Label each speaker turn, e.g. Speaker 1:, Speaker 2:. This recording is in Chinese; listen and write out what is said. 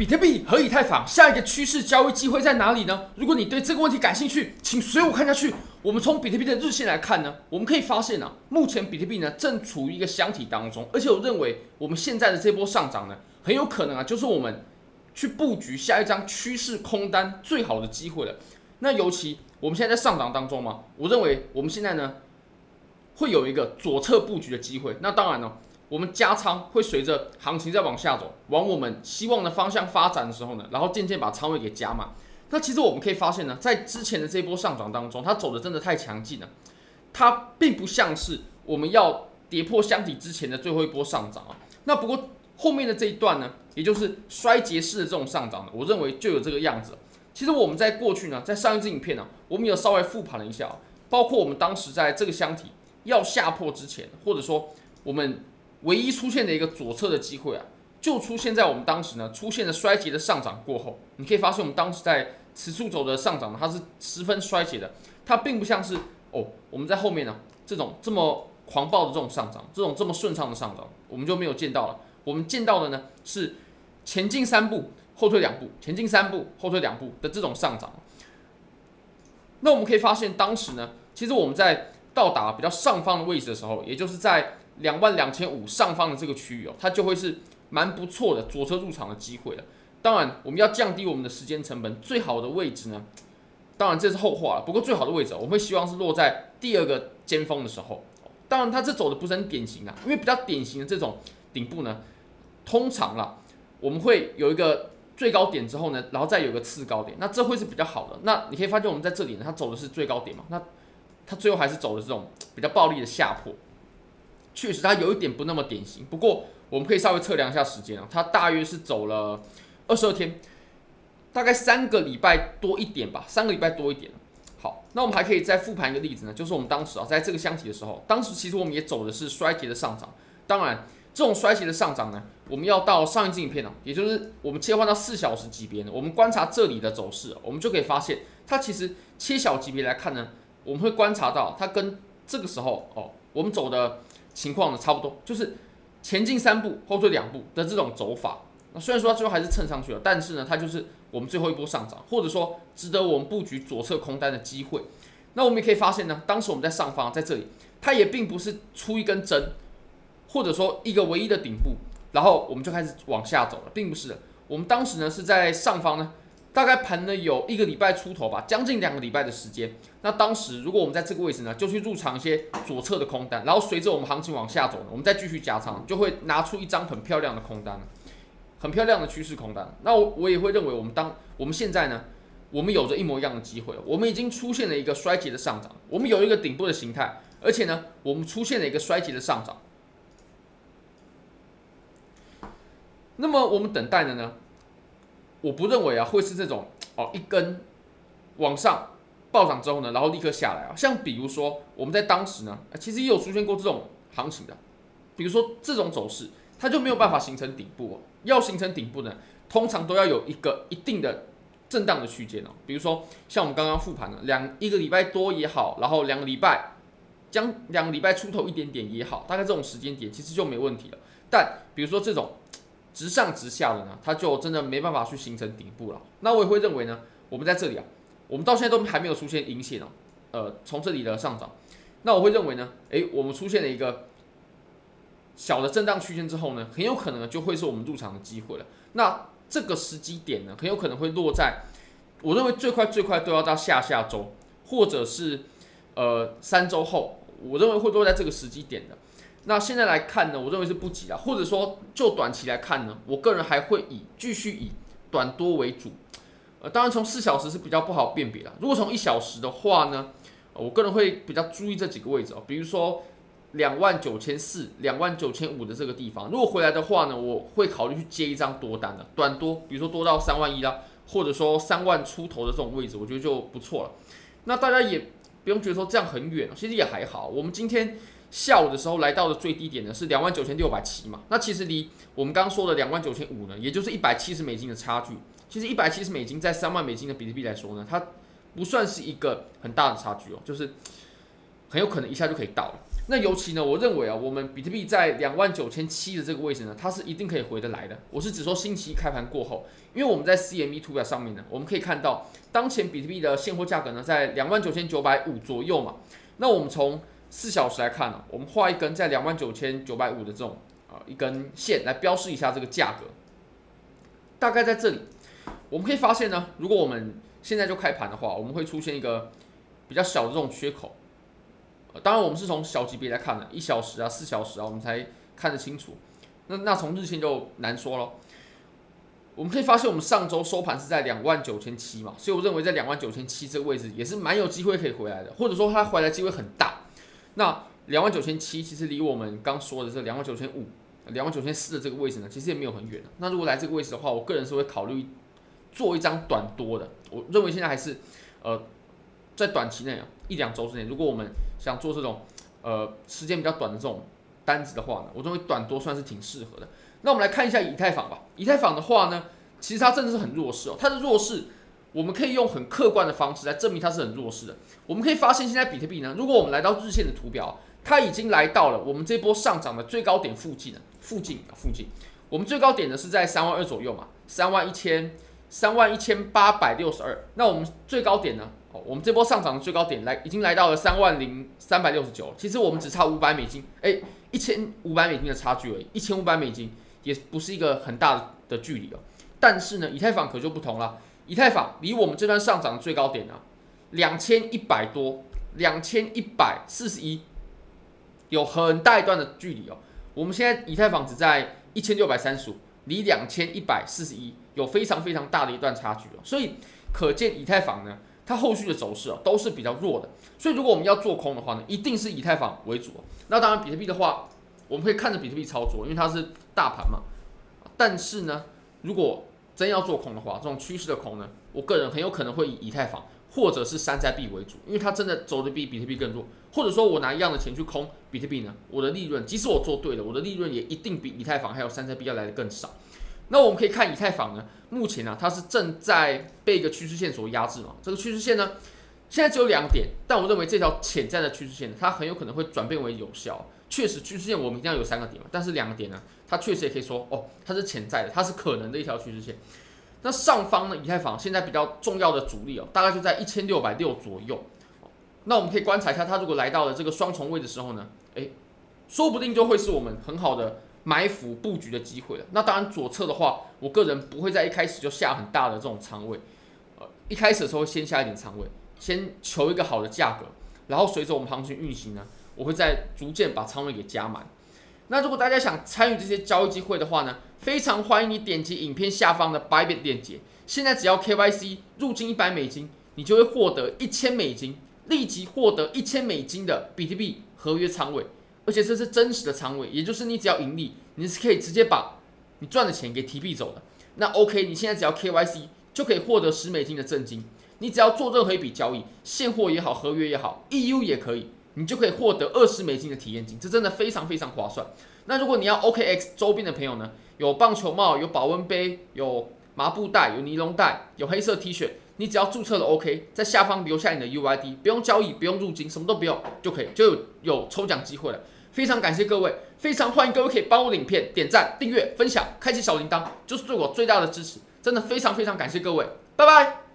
Speaker 1: 比特币和以太坊下一个趋势交易机会在哪里呢？如果你对这个问题感兴趣，请随我看下去。我们从比特币的日线来看呢，我们可以发现啊，目前比特币呢正处于一个箱体当中，而且我认为我们现在的这波上涨呢，很有可能啊就是我们去布局下一张趋势空单最好的机会了。那尤其我们现在在上涨当中嘛，我认为我们现在呢会有一个左侧布局的机会。那当然呢。我们加仓会随着行情再往下走，往我们希望的方向发展的时候呢，然后渐渐把仓位给加满。那其实我们可以发现呢，在之前的这一波上涨当中，它走的真的太强劲了，它并不像是我们要跌破箱体之前的最后一波上涨啊。那不过后面的这一段呢，也就是衰竭式的这种上涨呢，我认为就有这个样子。其实我们在过去呢，在上一支影片呢，我们有稍微复盘了一下，包括我们当时在这个箱体要下破之前，或者说我们。唯一出现的一个左侧的机会啊，就出现在我们当时呢出现了衰竭的上涨过后。你可以发现，我们当时在此处走的上涨呢，它是十分衰竭的，它并不像是哦，我们在后面呢这种这么狂暴的这种上涨，这种这么顺畅的上涨，我们就没有见到了。我们见到的呢是前进三步，后退两步，前进三步，后退两步的这种上涨。那我们可以发现，当时呢，其实我们在到达比较上方的位置的时候，也就是在。两万两千五上方的这个区域哦，它就会是蛮不错的左侧入场的机会了。当然，我们要降低我们的时间成本，最好的位置呢，当然这是后话了。不过最好的位置，我们会希望是落在第二个尖峰的时候。当然，它这走的不是很典型啊，因为比较典型的这种顶部呢，通常啦，我们会有一个最高点之后呢，然后再有一个次高点，那这会是比较好的。那你可以发现我们在这里呢，它走的是最高点嘛，那它最后还是走的这种比较暴力的下破。确实，它有一点不那么典型。不过，我们可以稍微测量一下时间啊，它大约是走了二十二天，大概三个礼拜多一点吧，三个礼拜多一点。好，那我们还可以再复盘一个例子呢，就是我们当时啊，在这个箱体的时候，当时其实我们也走的是衰竭的上涨。当然，这种衰竭的上涨呢，我们要到上一支影片呢，也就是我们切换到四小时级别呢，我们观察这里的走势，我们就可以发现，它其实切小级别来看呢，我们会观察到它跟这个时候哦，我们走的。情况呢，差不多就是前进三步，后退两步的这种走法。那虽然说它最后还是蹭上去了，但是呢，它就是我们最后一波上涨，或者说值得我们布局左侧空单的机会。那我们也可以发现呢，当时我们在上方，在这里，它也并不是出一根针，或者说一个唯一的顶部，然后我们就开始往下走了，并不是的。我们当时呢是在上方呢。大概盘了有一个礼拜出头吧，将近两个礼拜的时间。那当时如果我们在这个位置呢，就去入场一些左侧的空单，然后随着我们行情往下走呢，我们再继续加仓，就会拿出一张很漂亮的空单，很漂亮的趋势空单。那我我也会认为，我们当我们现在呢，我们有着一模一样的机会，我们已经出现了一个衰竭的上涨，我们有一个顶部的形态，而且呢，我们出现了一个衰竭的上涨。那么我们等待的呢？我不认为啊会是这种哦一根往上暴涨之后呢，然后立刻下来啊。像比如说我们在当时呢，其实也有出现过这种行情的。比如说这种走势，它就没有办法形成顶部哦。要形成顶部呢，通常都要有一个一定的震荡的区间哦。比如说像我们刚刚复盘了两一个礼拜多也好，然后两个礼拜将两个礼拜出头一点点也好，大概这种时间点其实就没问题了。但比如说这种。直上直下的呢，它就真的没办法去形成顶部了。那我也会认为呢，我们在这里啊，我们到现在都还没有出现阴线哦。呃，从这里的上涨，那我会认为呢，诶，我们出现了一个小的震荡区间之后呢，很有可能就会是我们入场的机会了。那这个时机点呢，很有可能会落在，我认为最快最快都要到下下周，或者是呃三周后，我认为会落在这个时机点的。那现在来看呢，我认为是不急啊，或者说就短期来看呢，我个人还会以继续以短多为主。呃，当然从四小时是比较不好辨别的，如果从一小时的话呢，我个人会比较注意这几个位置哦，比如说两万九千四、两万九千五的这个地方，如果回来的话呢，我会考虑去接一张多单的短多，比如说多到三万一啦，或者说三万出头的这种位置，我觉得就不错了。那大家也不用觉得说这样很远，其实也还好。我们今天。下午的时候来到的最低点呢是两万九千六百七嘛，那其实离我们刚刚说的两万九千五呢，也就是一百七十美金的差距。其实一百七十美金在三万美金的比特币来说呢，它不算是一个很大的差距哦，就是很有可能一下就可以到了。那尤其呢，我认为啊，我们比特币在两万九千七的这个位置呢，它是一定可以回得来的。我是指说星期一开盘过后，因为我们在 CME 图表上面呢，我们可以看到当前比特币的现货价格呢在两万九千九百五左右嘛。那我们从四小时来看呢、我们画一根在两万九千九百五的这种啊一根线来标示一下这个价格。大概在这里，我们可以发现呢，如果我们现在就开盘的话，我们会出现一个比较小的这种缺口。当然，我们是从小级别来看的，一小时啊、四小时啊，我们才看得清楚。那那从日线就难说了。我们可以发现，我们上周收盘是在两万九千七嘛，所以我认为在两万九千七这个位置也是蛮有机会可以回来的，或者说它回来机会很大。那两万九千七其实离我们刚说的这两万九千五、两万九千四的这个位置呢，其实也没有很远。那如果来这个位置的话，我个人是会考虑做一张短多的。我认为现在还是呃。在短期内啊，一两周之内，如果我们想做这种呃时间比较短的这种单子的话呢，我认为短多算是挺适合的。那我们来看一下以太坊吧。以太坊的话呢，其实它真的是很弱势哦。它的弱势，我们可以用很客观的方式来证明它是很弱势的。我们可以发现，现在比特币呢，如果我们来到日线的图表，它已经来到了我们这波上涨的最高点附近了。附近啊，附近，我们最高点呢是在三万二左右嘛，三万一千，三万一千八百六十二。那我们最高点呢？哦，我们这波上涨的最高点来已经来到了三万零三百六十九，其实我们只差五百美金，诶，一千五百美金的差距而已，一千五百美金也不是一个很大的距离哦。但是呢，以太坊可就不同了，以太坊离我们这段上涨最高点呢，两千一百多，两千一百四十一，有很大一段的距离哦。我们现在以太坊只在一千六百三十五，离两千一百四十一有非常非常大的一段差距哦，所以可见以太坊呢。它后续的走势啊都是比较弱的，所以如果我们要做空的话呢，一定是以太坊为主。那当然，比特币的话，我们会看着比特币操作，因为它是大盘嘛。但是呢，如果真要做空的话，这种趋势的空呢，我个人很有可能会以以太坊或者是山寨币为主，因为它真的走的比比特币更弱。或者说我拿一样的钱去空比特币呢，我的利润即使我做对了，我的利润也一定比以太坊还有山寨币要来的更少。那我们可以看以太坊呢，目前呢、啊，它是正在被一个趋势线所压制嘛。这个趋势线呢，现在只有两点，但我认为这条潜在的趋势线，它很有可能会转变为有效。确实，趋势线我们一定要有三个点嘛，但是两个点呢，它确实也可以说哦，它是潜在的，它是可能的一条趋势线。那上方呢，以太坊现在比较重要的阻力哦，大概就在一千六百六左右。那我们可以观察一下，它如果来到了这个双重位的时候呢，诶，说不定就会是我们很好的。埋伏布局的机会了。那当然，左侧的话，我个人不会在一开始就下很大的这种仓位，呃，一开始的时候先下一点仓位，先求一个好的价格，然后随着我们行情运行呢，我会再逐渐把仓位给加满。那如果大家想参与这些交易机会的话呢，非常欢迎你点击影片下方的 Bybit 链接。现在只要 KYC 入金一百美金，你就会获得一千美金，立即获得一千美金的比特币合约仓位。而且这是真实的仓位，也就是你只要盈利，你是可以直接把你赚的钱给提币走的。那 OK，你现在只要 KYC 就可以获得十美金的赠金。你只要做任何一笔交易，现货也好，合约也好，EU 也可以，你就可以获得二十美金的体验金。这真的非常非常划算。那如果你要 OKX 周边的朋友呢，有棒球帽，有保温杯，有麻布袋，有尼龙袋，有黑色 T 恤。你只要注册了 OK，在下方留下你的 UID，不用交易，不用入金，什么都不用就可以，就有有抽奖机会了。非常感谢各位，非常欢迎各位可以帮我影片点赞、订阅、分享、开启小铃铛，就是对我最大的支持。真的非常非常感谢各位，拜拜。